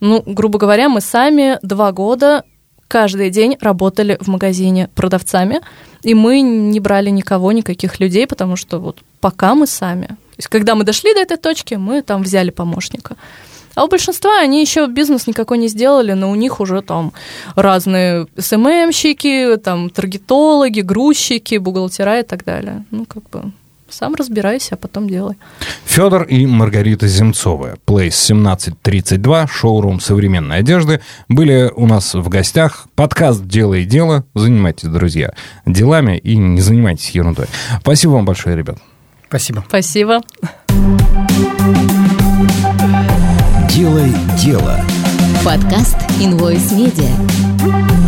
ну, грубо говоря, мы сами два года каждый день работали в магазине продавцами, и мы не брали никого, никаких людей, потому что вот пока мы сами. То есть, когда мы дошли до этой точки, мы там взяли помощника. А у большинства они еще бизнес никакой не сделали, но у них уже там разные СММщики, там таргетологи, грузчики, бухгалтера и так далее. Ну, как бы сам разбирайся, а потом делай. Федор и Маргарита Земцовы, Place 1732, шоурум современной одежды, были у нас в гостях. Подкаст «Делай дело». Занимайтесь, друзья, делами и не занимайтесь ерундой. Спасибо вам большое, ребят. Спасибо. Спасибо. «Делай дело». Подкаст Invoice Media.